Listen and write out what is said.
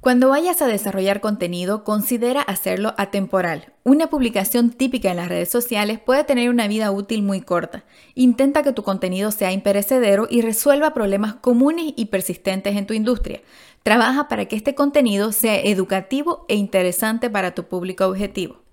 Cuando vayas a desarrollar contenido, considera hacerlo atemporal. Una publicación típica en las redes sociales puede tener una vida útil muy corta. Intenta que tu contenido sea imperecedero y resuelva problemas comunes y persistentes en tu industria. Trabaja para que este contenido sea educativo e interesante para tu público objetivo.